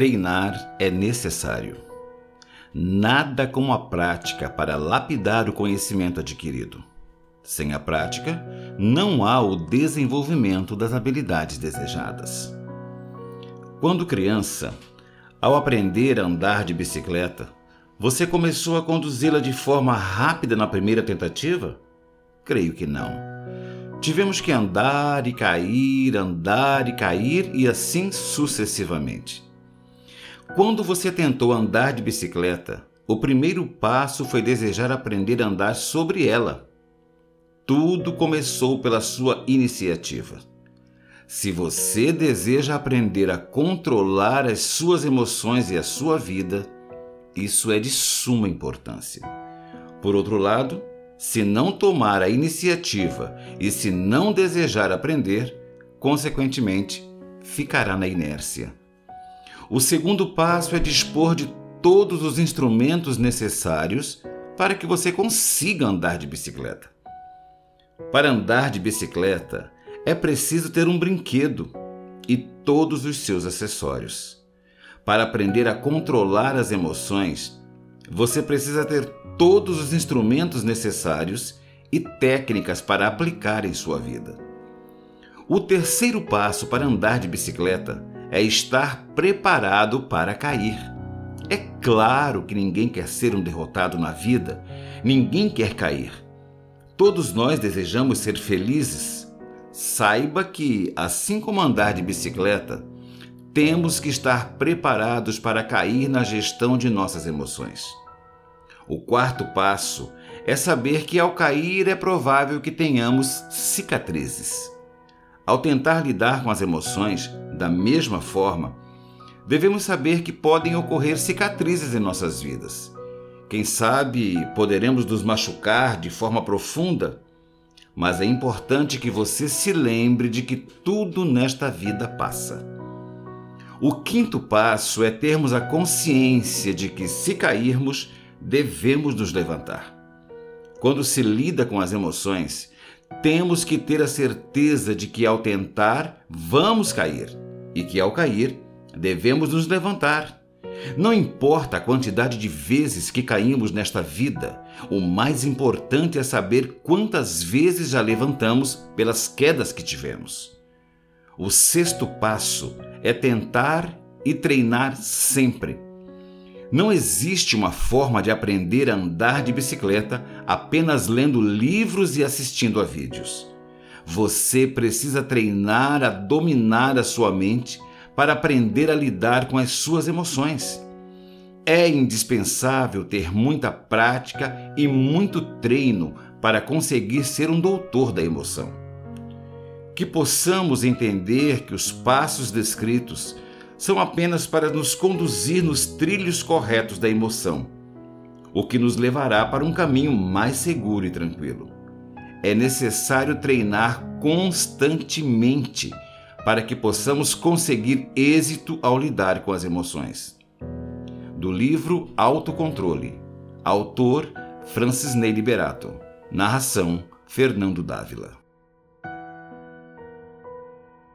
Treinar é necessário. Nada como a prática para lapidar o conhecimento adquirido. Sem a prática, não há o desenvolvimento das habilidades desejadas. Quando criança, ao aprender a andar de bicicleta, você começou a conduzi-la de forma rápida na primeira tentativa? Creio que não. Tivemos que andar e cair, andar e cair e assim sucessivamente. Quando você tentou andar de bicicleta, o primeiro passo foi desejar aprender a andar sobre ela. Tudo começou pela sua iniciativa. Se você deseja aprender a controlar as suas emoções e a sua vida, isso é de suma importância. Por outro lado, se não tomar a iniciativa e se não desejar aprender, consequentemente, ficará na inércia. O segundo passo é dispor de todos os instrumentos necessários para que você consiga andar de bicicleta. Para andar de bicicleta, é preciso ter um brinquedo e todos os seus acessórios. Para aprender a controlar as emoções, você precisa ter todos os instrumentos necessários e técnicas para aplicar em sua vida. O terceiro passo para andar de bicicleta é estar preparado para cair. É claro que ninguém quer ser um derrotado na vida, ninguém quer cair. Todos nós desejamos ser felizes. Saiba que, assim como andar de bicicleta, temos que estar preparados para cair na gestão de nossas emoções. O quarto passo é saber que ao cair é provável que tenhamos cicatrizes. Ao tentar lidar com as emoções da mesma forma, devemos saber que podem ocorrer cicatrizes em nossas vidas. Quem sabe poderemos nos machucar de forma profunda, mas é importante que você se lembre de que tudo nesta vida passa. O quinto passo é termos a consciência de que, se cairmos, devemos nos levantar. Quando se lida com as emoções, temos que ter a certeza de que ao tentar, vamos cair e que ao cair, devemos nos levantar. Não importa a quantidade de vezes que caímos nesta vida, o mais importante é saber quantas vezes já levantamos pelas quedas que tivemos. O sexto passo é tentar e treinar sempre não existe uma forma de aprender a andar de bicicleta apenas lendo livros e assistindo a vídeos. Você precisa treinar a dominar a sua mente para aprender a lidar com as suas emoções. É indispensável ter muita prática e muito treino para conseguir ser um doutor da emoção. Que possamos entender que os passos descritos são apenas para nos conduzir nos trilhos corretos da emoção, o que nos levará para um caminho mais seguro e tranquilo. É necessário treinar constantemente para que possamos conseguir êxito ao lidar com as emoções. Do livro Autocontrole, autor Francis Ney Liberato, narração Fernando Dávila.